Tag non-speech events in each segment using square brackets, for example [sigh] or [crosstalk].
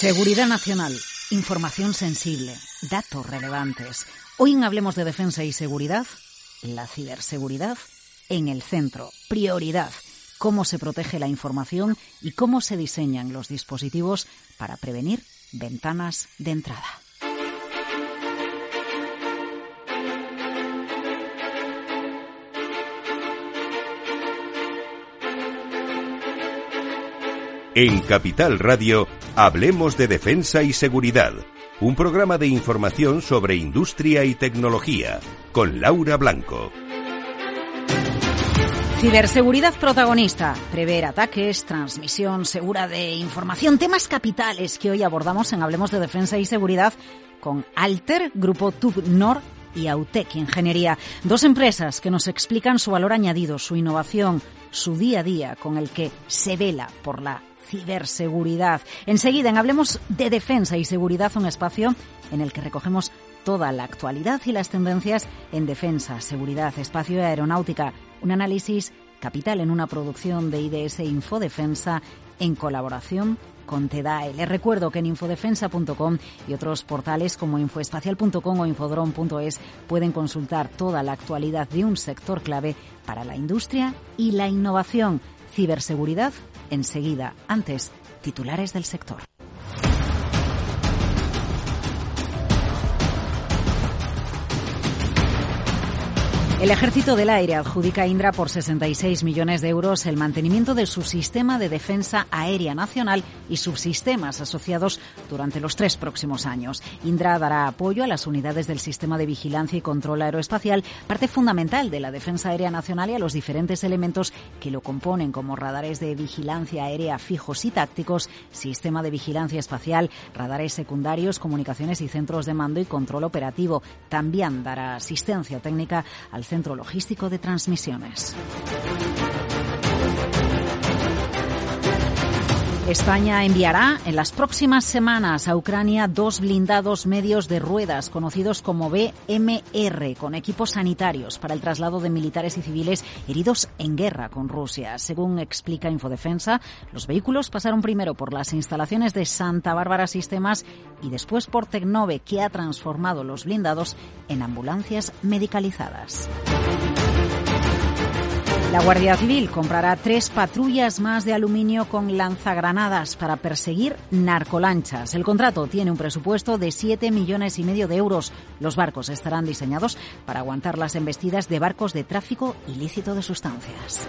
Seguridad nacional, información sensible, datos relevantes. Hoy en Hablemos de Defensa y Seguridad, la ciberseguridad en el centro, prioridad, cómo se protege la información y cómo se diseñan los dispositivos para prevenir ventanas de entrada. En Capital Radio, Hablemos de Defensa y Seguridad, un programa de información sobre industria y tecnología, con Laura Blanco. Ciberseguridad protagonista, prever ataques, transmisión segura de información, temas capitales que hoy abordamos en Hablemos de Defensa y Seguridad con Alter, Grupo TubNor y Autec Ingeniería, dos empresas que nos explican su valor añadido, su innovación, su día a día con el que se vela por la ciberseguridad. Enseguida, en Hablemos de Defensa y Seguridad, un espacio en el que recogemos toda la actualidad y las tendencias en defensa, seguridad, espacio y aeronáutica. Un análisis capital en una producción de IDS Infodefensa en colaboración con TEDAE. Les recuerdo que en infodefensa.com y otros portales como infoespacial.com o infodron.es pueden consultar toda la actualidad de un sector clave para la industria y la innovación. Ciberseguridad enseguida. Antes, titulares del sector. El Ejército del Aire adjudica a Indra por 66 millones de euros el mantenimiento de su sistema de defensa aérea nacional y subsistemas asociados durante los tres próximos años. Indra dará apoyo a las unidades del sistema de vigilancia y control aeroespacial, parte fundamental de la defensa aérea nacional y a los diferentes elementos que lo componen, como radares de vigilancia aérea fijos y tácticos, sistema de vigilancia espacial, radares secundarios, comunicaciones y centros de mando y control operativo. También dará asistencia técnica al Centro Logístico de Transmisiones. España enviará en las próximas semanas a Ucrania dos blindados medios de ruedas conocidos como BMR con equipos sanitarios para el traslado de militares y civiles heridos en guerra con Rusia. Según explica Infodefensa, los vehículos pasaron primero por las instalaciones de Santa Bárbara Sistemas y después por Tecnove, que ha transformado los blindados en ambulancias medicalizadas. La Guardia Civil comprará tres patrullas más de aluminio con lanzagranadas para perseguir narcolanchas. El contrato tiene un presupuesto de 7 millones y medio de euros. Los barcos estarán diseñados para aguantar las embestidas de barcos de tráfico ilícito de sustancias.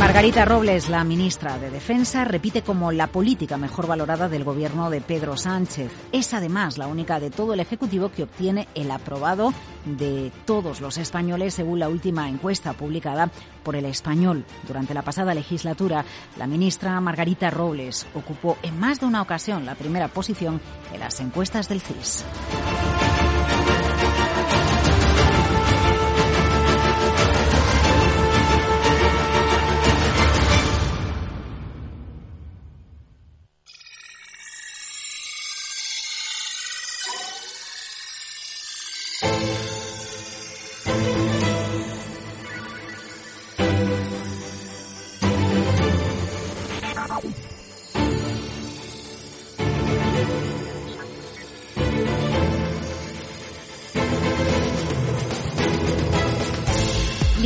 Margarita Robles, la ministra de Defensa, repite como la política mejor valorada del gobierno de Pedro Sánchez. Es además la única de todo el Ejecutivo que obtiene el aprobado de todos los españoles según la última encuesta publicada por el español. Durante la pasada legislatura, la ministra Margarita Robles ocupó en más de una ocasión la primera posición en las encuestas del CIS.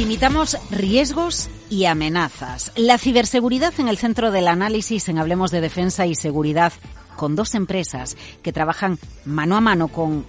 Limitamos riesgos y amenazas. La ciberseguridad en el centro del análisis en Hablemos de Defensa y Seguridad con dos empresas que trabajan mano a mano con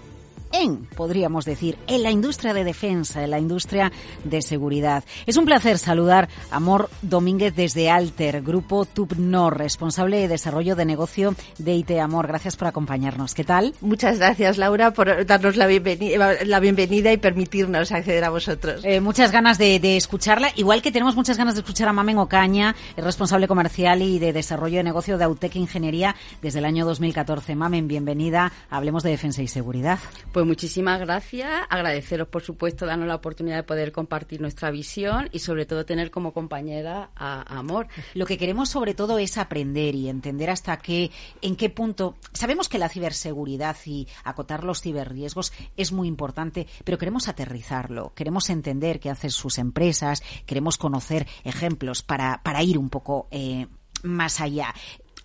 en, podríamos decir, en la industria de defensa, en la industria de seguridad. Es un placer saludar a Amor Domínguez desde Alter, Grupo Tubnor, responsable de desarrollo de negocio de IT Amor. Gracias por acompañarnos. ¿Qué tal? Muchas gracias, Laura, por darnos la bienvenida, la bienvenida y permitirnos acceder a vosotros. Eh, muchas ganas de, de, escucharla, igual que tenemos muchas ganas de escuchar a Mamen Ocaña, el responsable comercial y de desarrollo de negocio de Autec Ingeniería desde el año 2014. Mamen, bienvenida. Hablemos de defensa y seguridad. Pues muchísimas gracias. Agradeceros, por supuesto, darnos la oportunidad de poder compartir nuestra visión y, sobre todo, tener como compañera a, Amor. Lo que queremos, sobre todo, es aprender y entender hasta qué, en qué punto. Sabemos que la ciberseguridad y acotar los ciberriesgos es muy importante, pero queremos aterrizarlo. Queremos entender qué hacen sus empresas. Queremos conocer ejemplos para, para ir un poco eh, más allá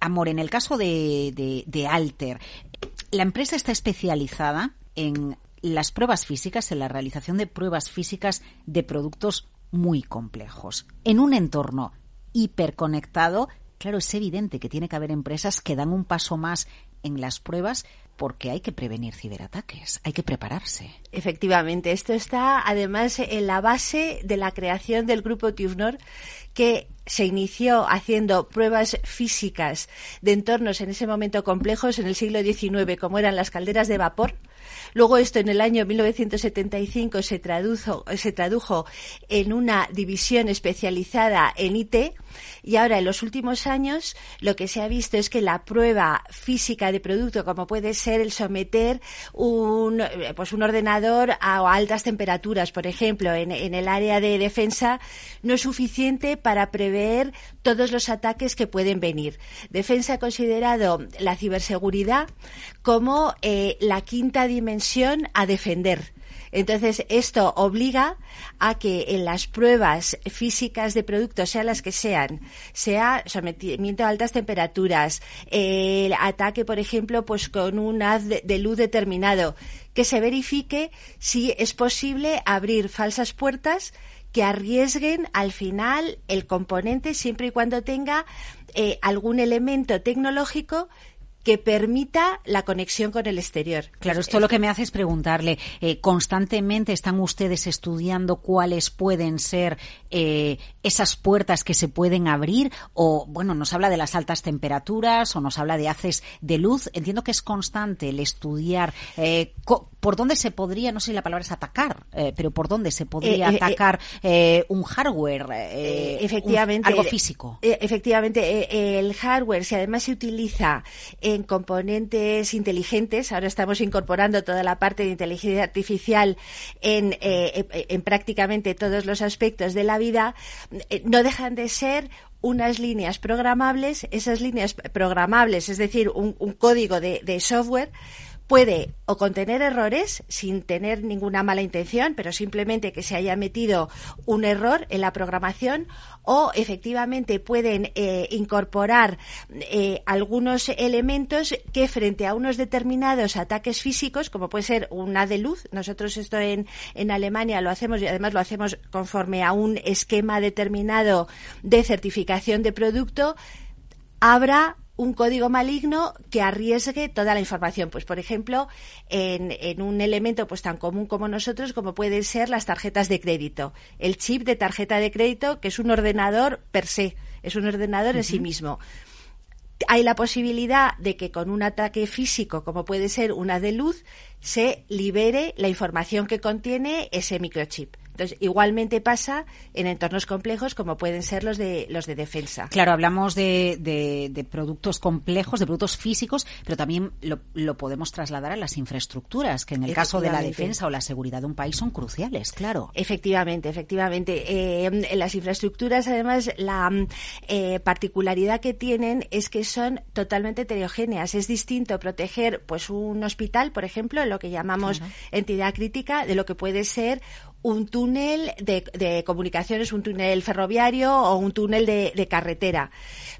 Amor, en el caso de, de Alter, la empresa está especializada en las pruebas físicas, en la realización de pruebas físicas de productos muy complejos. En un entorno hiperconectado, claro, es evidente que tiene que haber empresas que dan un paso más en las pruebas porque hay que prevenir ciberataques, hay que prepararse. Efectivamente, esto está además en la base de la creación del grupo TUFNOR que se inició haciendo pruebas físicas de entornos en ese momento complejos en el siglo XIX, como eran las calderas de vapor, Luego esto en el año 1975 se tradujo, se tradujo en una división especializada en IT y ahora en los últimos años lo que se ha visto es que la prueba física de producto, como puede ser el someter un, pues un ordenador a altas temperaturas, por ejemplo, en, en el área de defensa, no es suficiente para prever todos los ataques que pueden venir. Defensa ha considerado la ciberseguridad como eh, la quinta dimensión a defender. Entonces, esto obliga a que en las pruebas físicas de productos, sean las que sean, sea sometimiento a altas temperaturas, el ataque, por ejemplo, pues con un haz de luz determinado, que se verifique si es posible abrir falsas puertas que arriesguen al final el componente siempre y cuando tenga eh, algún elemento tecnológico que permita la conexión con el exterior. Claro, esto lo que me hace es preguntarle, eh, ¿constantemente están ustedes estudiando cuáles pueden ser eh, esas puertas que se pueden abrir? O, bueno, nos habla de las altas temperaturas o nos habla de haces de luz. Entiendo que es constante el estudiar eh, por dónde se podría, no sé si la palabra es atacar, pero por dónde se podría atacar un hardware, efectivamente, algo físico. efectivamente, el hardware, si además se utiliza en componentes inteligentes. Ahora estamos incorporando toda la parte de inteligencia artificial en, eh, en prácticamente todos los aspectos de la vida. Eh, no dejan de ser unas líneas programables, esas líneas programables, es decir, un, código de, de software, puede o contener errores sin tener ninguna mala intención, pero simplemente que se haya metido un error en la programación, o efectivamente pueden eh, incorporar eh, algunos elementos que frente a unos determinados ataques físicos, como puede ser una de luz, nosotros esto en, en Alemania lo hacemos y además lo hacemos conforme a un esquema determinado de certificación de producto, habrá un código maligno que arriesgue toda la información. Pues, por ejemplo, en, en, un elemento pues tan común como nosotros, como pueden ser las tarjetas de crédito. El chip de tarjeta de crédito, que es un ordenador per se, es un ordenador en sí mismo. Hay la posibilidad de que con un ataque físico, como puede ser una de luz, se libere la información que contiene ese microchip. Entonces, igualmente pasa en entornos complejos como pueden ser los de los de defensa. Claro, hablamos de, de, productos complejos, de productos físicos, pero también lo, lo, podemos trasladar a las infraestructuras, que en el caso de la defensa o la seguridad de un país son cruciales, claro. Efectivamente, efectivamente. Eh, en las infraestructuras, además, la eh, particularidad que tienen es que son totalmente heterogéneas. Es distinto proteger pues un hospital, por ejemplo, lo que llamamos entidad crítica, de lo que puede ser un túnel de, comunicaciones, un túnel ferroviario o un túnel de, carretera.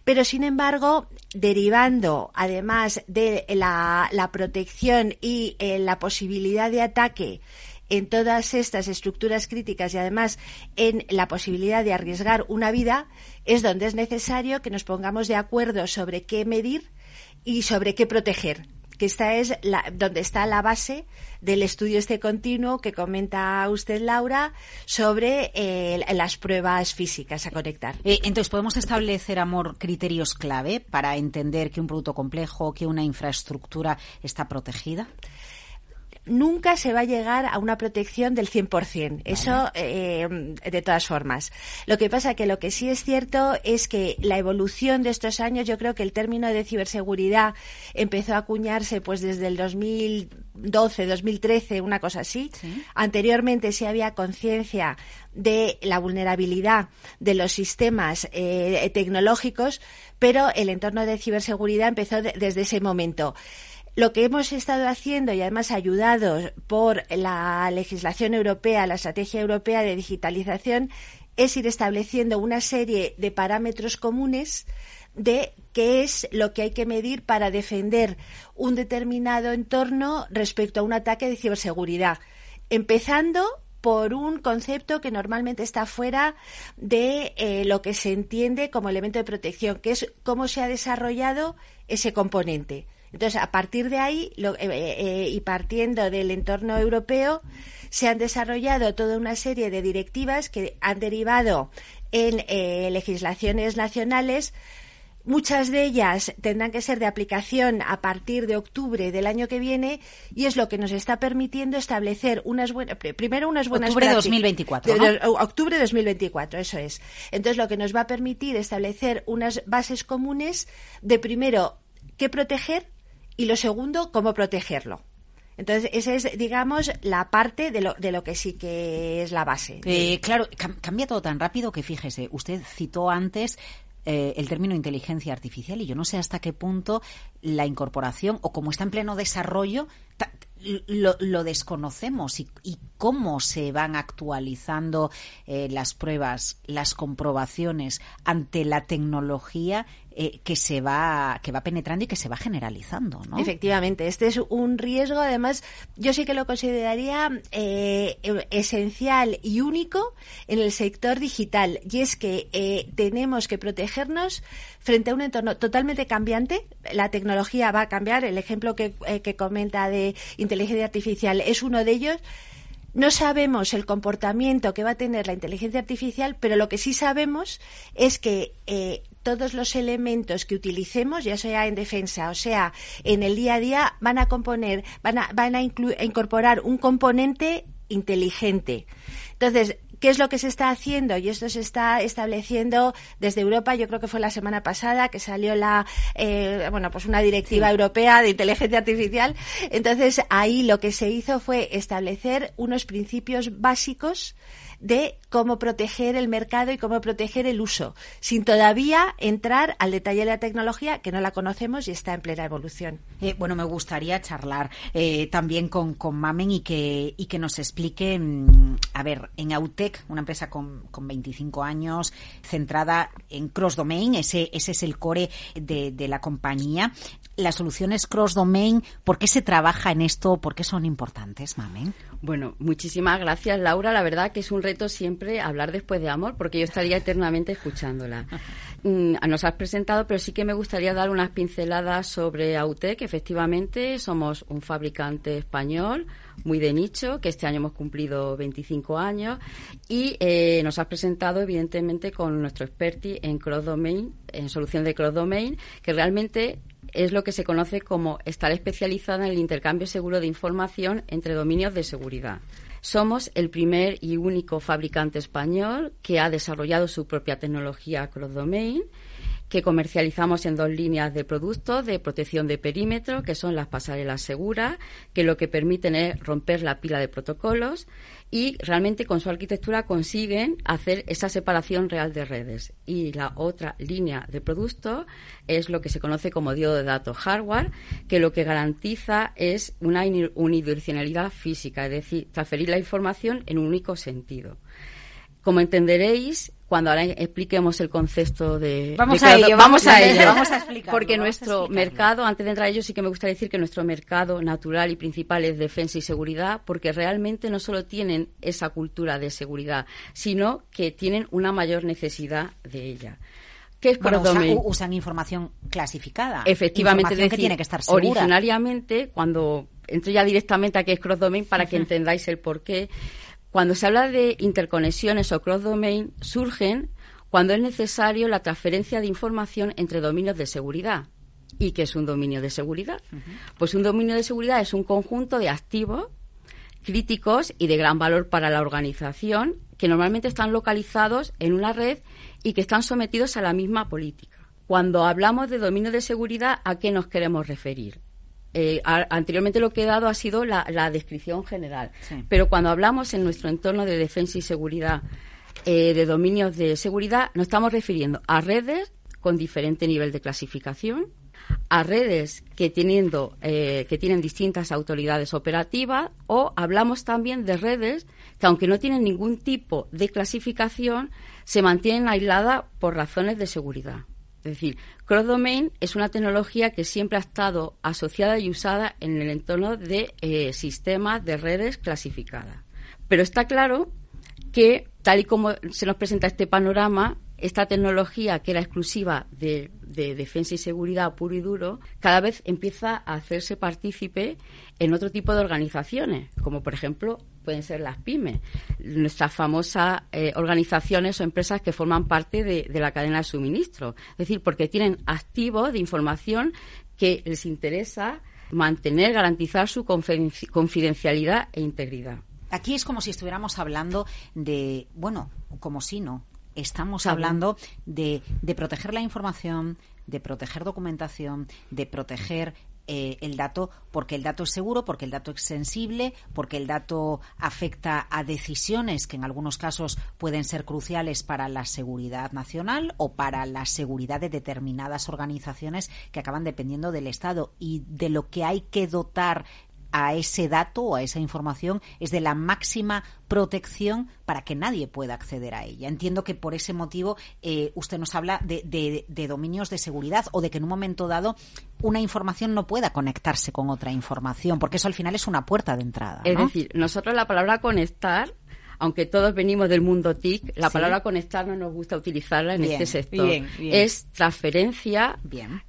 Pero, sin embargo, derivando, además de la, protección y eh, la posibilidad de ataque en todas estas estructuras críticas y además en la posibilidad de arriesgar una vida, es donde es necesario que nos pongamos de acuerdo sobre qué medir y sobre qué proteger que esta es la, donde está la base del estudio este continuo que comenta usted, Laura, sobre eh, las pruebas físicas a conectar. Eh, entonces, ¿podemos establecer, Amor, criterios clave para entender que un producto complejo, que una infraestructura está protegida? Nunca se va a llegar a una protección del 100%. Eso, eh, de todas formas. Lo que pasa que lo que sí es cierto es que la evolución de estos años, yo creo que el término de ciberseguridad empezó a acuñarse pues desde el 2012, 2013, una cosa así. Anteriormente sí había conciencia de la vulnerabilidad de los sistemas eh, tecnológicos, pero el entorno de ciberseguridad empezó desde ese momento. Lo que hemos estado haciendo y además ayudados por la legislación europea, la estrategia europea de digitalización, es ir estableciendo una serie de parámetros comunes de qué es lo que hay que medir para defender un determinado entorno respecto a un ataque de ciberseguridad. Empezando por un concepto que normalmente está fuera de eh, lo que se entiende como elemento de protección, que es cómo se ha desarrollado ese componente. Entonces, a partir de ahí eh, eh, y partiendo del entorno europeo, se han desarrollado toda una serie de directivas que han derivado en legislaciones nacionales Muchas de ellas tendrán que ser de aplicación a partir de octubre del año que viene y es lo que nos está permitiendo establecer unas buenas, primero unas buenas octubre de 2024, ¿no? octubre de 2024, eso es. Entonces lo que nos va a permitir establecer unas bases comunes de primero qué proteger y lo segundo cómo protegerlo. Entonces, esa es, digamos, la parte de lo, de lo que sí que es la base. Eh, claro, cambia todo tan rápido que fíjese, usted citó antes eh, el término inteligencia artificial y yo no sé hasta qué punto la incorporación o como está en pleno desarrollo lo, desconocemos y, cómo se van actualizando eh, las pruebas, las comprobaciones ante la tecnología eh, que se va que va penetrando y que se va generalizando. Efectivamente, este es un riesgo. Además, yo sí que lo consideraría eh, esencial y único en el sector digital. Y es que eh, tenemos que protegernos frente a un entorno totalmente cambiante. La tecnología va a cambiar. El ejemplo que, que comenta de inteligencia artificial es uno de ellos. No sabemos el comportamiento que va a tener la inteligencia artificial, pero lo que sí sabemos es que todos los elementos que utilicemos, ya sea en defensa o sea en el día a día, van a componer, van a, van a, incorporar un componente inteligente. Entonces, ¿Qué es lo que se está haciendo? Y esto se está estableciendo desde Europa. Yo creo que fue la semana pasada que salió la, eh, bueno, pues una directiva europea de inteligencia artificial. Entonces ahí lo que se hizo fue establecer unos principios básicos de cómo proteger el mercado y cómo proteger el uso, sin todavía entrar al detalle de la tecnología que no la conocemos y está en plena evolución. Eh, bueno, me gustaría charlar eh, también con, con, Mamen y que, y que nos explique, mm, a ver, en Autec, una empresa con, con 25 años, centrada en cross-domain, ese, ese es el core de, de la compañía. Las soluciones cross-domain, ¿por qué se trabaja en esto? ¿Por qué son importantes, Mamen? Bueno, muchísimas gracias, Laura. La verdad que es un reto siempre hablar después de amor, porque yo estaría eternamente escuchándola. [laughs] Mm, nos has presentado, pero sí que me gustaría dar unas pinceladas sobre Autec. Efectivamente, somos un fabricante español muy de nicho, que este año hemos cumplido 25 años, y eh, nos has presentado, evidentemente, con nuestro experti en cross-domain, en solución de cross-domain, que realmente es lo que se conoce como estar especializada en el intercambio seguro de información entre dominios de seguridad. Somos el primer y único fabricante español que ha desarrollado su propia tecnología cross-domain que comercializamos en dos líneas de productos de protección de perímetro, que son las pasarelas seguras, que lo que permiten es romper la pila de protocolos y realmente con su arquitectura consiguen hacer esa separación real de redes. Y la otra línea de producto es lo que se conoce como diodo de datos hardware, que lo que garantiza es una unidireccionalidad física, es decir, transferir la información en un único sentido. Como entenderéis, cuando ahora expliquemos el concepto de... Vamos a ello, vamos, a, ello. Vamos a explicarlo, Porque nuestro mercado, antes de entrar a ello, sí que me gustaría decir que nuestro mercado natural y principal es defensa y seguridad, porque realmente no solo tienen esa cultura de seguridad, sino que tienen una mayor necesidad de ella. ¿Qué es bueno, usan, información clasificada. Efectivamente, que tiene que estar segura. Originariamente, cuando entro ya directamente a qué es cross-domain para que entendáis el porqué, cuando se habla de interconexiones o cross-domain, surgen cuando es necesario la transferencia de información entre dominios de seguridad. ¿Y qué es un dominio de seguridad? Pues un dominio de seguridad es un conjunto de activos críticos y de gran valor para la organización que normalmente están localizados en una red y que están sometidos a la misma política. Cuando hablamos de dominio de seguridad, ¿a qué nos queremos referir? Eh, anteriormente lo que he dado ha sido la, descripción general, pero cuando hablamos en nuestro entorno de defensa y seguridad eh, de dominios de seguridad, nos estamos refiriendo a redes con diferente nivel de clasificación, a redes que, teniendo, eh, que tienen distintas autoridades operativas o hablamos también de redes que, aunque no tienen ningún tipo de clasificación, se mantienen aisladas por razones de seguridad. Es decir, Cross Domain es una tecnología que siempre ha estado asociada y usada en el entorno de eh, sistemas de redes clasificadas. Pero está claro que, tal y como se nos presenta este panorama, esta tecnología que era exclusiva de, defensa y seguridad puro y duro, cada vez empieza a hacerse partícipe en otro tipo de organizaciones, como por ejemplo pueden ser las pymes, nuestras famosas eh, organizaciones o empresas que forman parte de, de la cadena de suministro. Es decir, porque tienen activos de información que les interesa mantener, garantizar su confidencialidad e integridad. Aquí es como si estuviéramos hablando de, bueno, como si no, estamos hablando de, de, proteger la información, de proteger documentación, de proteger eh, el dato porque el dato es seguro, porque el dato es sensible, porque el dato afecta a decisiones que en algunos casos pueden ser cruciales para la seguridad nacional o para la seguridad de determinadas organizaciones que acaban dependiendo del Estado. Y de lo que hay que dotar a ese dato o a esa información es de la máxima protección para que nadie pueda acceder a ella. Entiendo que por ese motivo eh, usted nos habla de, dominios de seguridad o de que en un momento dado una información no pueda conectarse con otra información, porque eso al final es una puerta de entrada. Es decir, nosotros la palabra conectar aunque todos venimos del mundo TIC, la palabra conectar no nos gusta utilizarla en este sector. Es transferencia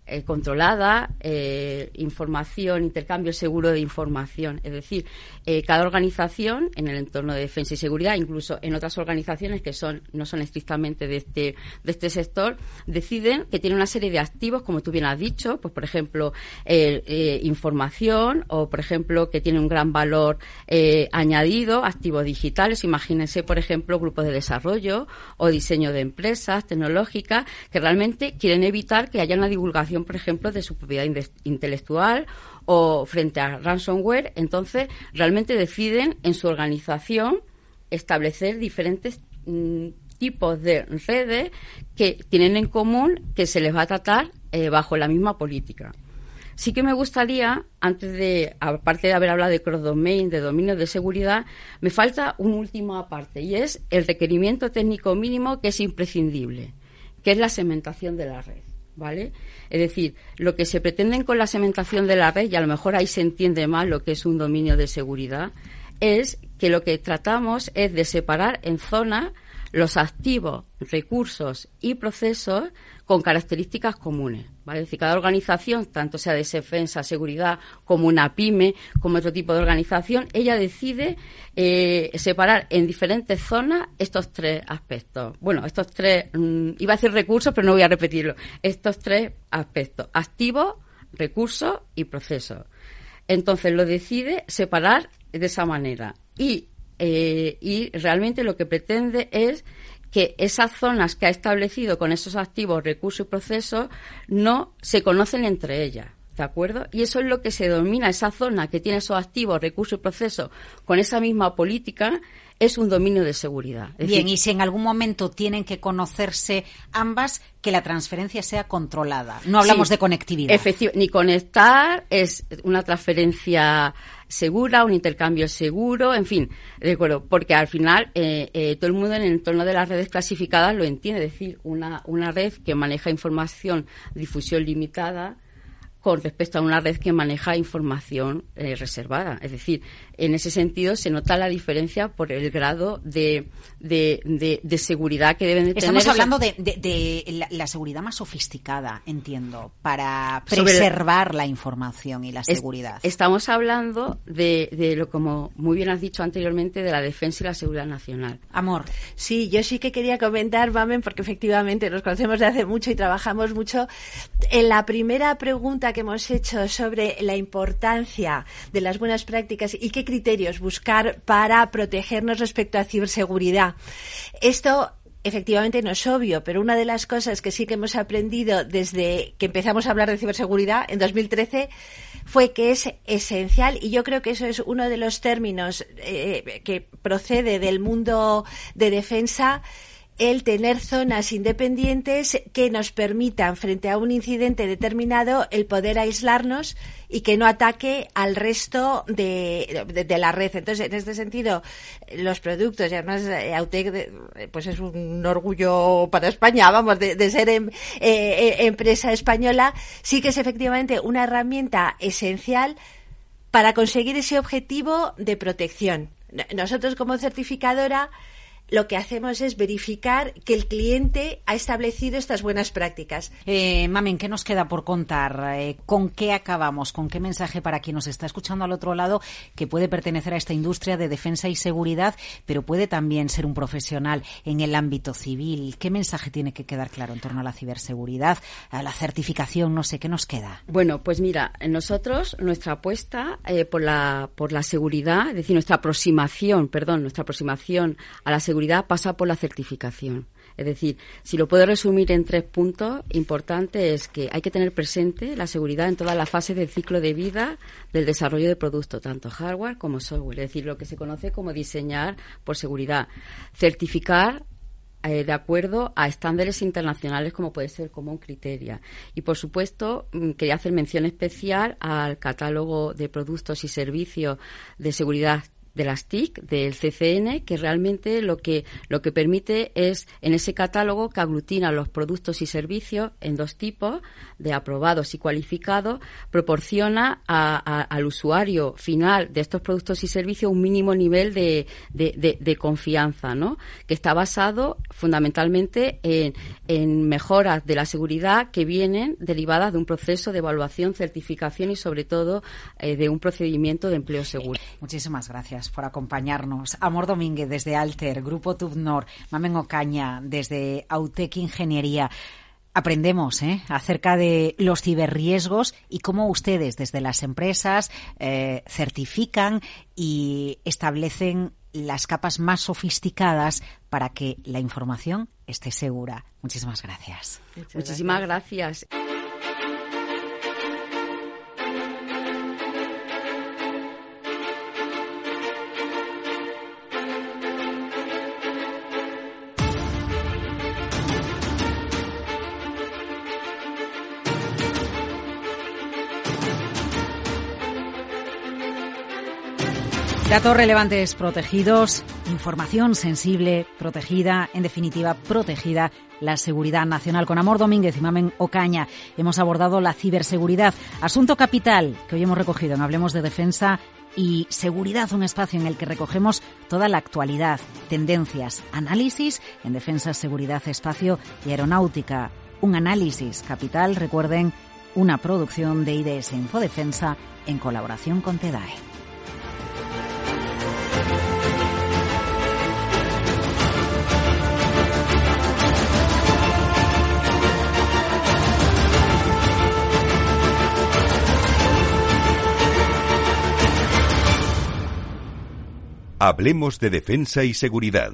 eh, controlada, eh, información, intercambio seguro de información. Es decir, eh, cada organización en el entorno de defensa y seguridad, incluso en otras organizaciones que son no son estrictamente de este de este sector, deciden que tiene una serie de activos, como tú bien has dicho, pues por ejemplo información o por ejemplo que tiene un gran valor añadido, activos digitales. Imagínense, por ejemplo, grupos de desarrollo o diseño de empresas tecnológicas que realmente quieren evitar que haya una divulgación, por ejemplo, de su propiedad intelectual o frente a ransomware. Entonces, realmente deciden en su organización establecer diferentes mm, tipos de redes que tienen en común que se les va a tratar eh, bajo la misma política. Sí que me gustaría, antes de, aparte de haber hablado de cross-domain, de dominio de seguridad, me falta un último aparte y es el requerimiento técnico mínimo que es imprescindible, que es la segmentación de la red. ¿Vale? Es decir, lo que se pretende con la segmentación de la red, y a lo mejor ahí se entiende más lo que es un dominio de seguridad, es que lo que tratamos es de separar en zona los activos, recursos y procesos con características comunes. ¿vale? Es decir, cada organización, tanto sea de defensa, seguridad, como una pyme, como otro tipo de organización, ella decide eh, separar en diferentes zonas estos tres aspectos. Bueno, estos tres, mm, iba a decir recursos, pero no voy a repetirlo. Estos tres aspectos, activos, recursos y procesos. Entonces lo decide separar de esa manera. Y, eh, y realmente lo que pretende es que esas zonas que ha establecido con esos activos, recursos y procesos no se conocen entre ellas. ¿De acuerdo? Y eso es lo que se domina, esa zona que tiene esos activos, recursos y procesos con esa misma política, es un dominio de seguridad. Bien, y si en algún momento tienen que conocerse ambas, que la transferencia sea controlada. No hablamos de conectividad. Efectivamente, ni conectar es una transferencia segura, un intercambio seguro, en fin, de acuerdo, porque al final eh, eh, todo el mundo en el entorno de las redes clasificadas lo entiende, es decir, una, una red que maneja información, difusión limitada, con respecto a una red que maneja información eh, reservada. Es decir, en ese sentido se nota la diferencia por el grado de, de, seguridad que deben de tener. Estamos hablando de, la, seguridad más sofisticada, entiendo, para preservar la información y la seguridad. estamos hablando de, lo como muy bien has dicho anteriormente, de la defensa y la seguridad nacional. Amor. Sí, yo sí que quería comentar, Mamen, porque efectivamente nos conocemos de hace mucho y trabajamos mucho. En la primera pregunta que hemos hecho sobre la importancia de las buenas prácticas y qué criterios buscar para protegernos respecto a ciberseguridad. Esto efectivamente no es obvio, pero una de las cosas que sí que hemos aprendido desde que empezamos a hablar de ciberseguridad en 2013 fue que es esencial y yo creo que eso es uno de los términos eh, que procede del mundo de defensa el tener zonas independientes que nos permitan, frente a un incidente determinado, el poder aislarnos y que no ataque al resto de, la red. Entonces, en este sentido, los productos, y además eh, Autec pues es un orgullo para España, vamos, de, ser em, eh, eh, empresa española, sí que es efectivamente una herramienta esencial para conseguir ese objetivo de protección. Nosotros como certificadora lo que hacemos es verificar que el cliente ha establecido estas buenas prácticas. Eh, Mamen, ¿qué nos queda por contar? Eh, ¿Con qué acabamos? ¿Con qué mensaje para quien nos está escuchando al otro lado que puede pertenecer a esta industria de defensa y seguridad, pero puede también ser un profesional en el ámbito civil? ¿Qué mensaje tiene que quedar claro en torno a la ciberseguridad, a la certificación? No sé, ¿qué nos queda? Bueno, pues mira, nosotros, nuestra apuesta eh, por, la, por la seguridad, es decir, nuestra aproximación, perdón, nuestra aproximación a la seguridad pasa por la certificación. Es decir, si lo puedo resumir en tres puntos, importante es que hay que tener presente la seguridad en toda la fase del ciclo de vida del desarrollo de producto, tanto hardware como software. Es decir, lo que se conoce como diseñar por seguridad. Certificar eh, de acuerdo a estándares internacionales como puede ser Common Criteria. Y, por supuesto, mm, quería hacer mención especial al catálogo de productos y servicios de seguridad de las TIC, del CCN, que realmente lo que, lo que permite es, en ese catálogo que aglutina los productos y servicios en dos tipos, de aprobados y cualificados, proporciona al usuario final de estos productos y servicios un mínimo nivel de, de, confianza, ¿no? que está basado fundamentalmente en, en mejoras de la seguridad que vienen derivadas de un proceso de evaluación, certificación y, sobre todo, eh, de un procedimiento de empleo seguro. Muchísimas gracias por acompañarnos. Amor Domínguez desde Alter, Grupo Tubnor, Mamen Ocaña desde Autec Ingeniería. Aprendemos ¿eh? acerca de los ciberriesgos y cómo ustedes desde las empresas eh, certifican y establecen las capas más sofisticadas para que la información esté segura. Muchísimas gracias. Muchísimas gracias. Datos relevantes protegidos, información sensible protegida, en definitiva protegida la seguridad nacional. Con Amor Domínguez y Mamen Ocaña hemos abordado la ciberseguridad, asunto capital que hoy hemos recogido en Hablemos de Defensa y Seguridad, un espacio en el que recogemos toda la actualidad, tendencias, análisis en defensa, seguridad, espacio y aeronáutica. Un análisis capital, recuerden, una producción de IDS Infodefensa en colaboración con TEDAE. Hablemos de defensa y seguridad.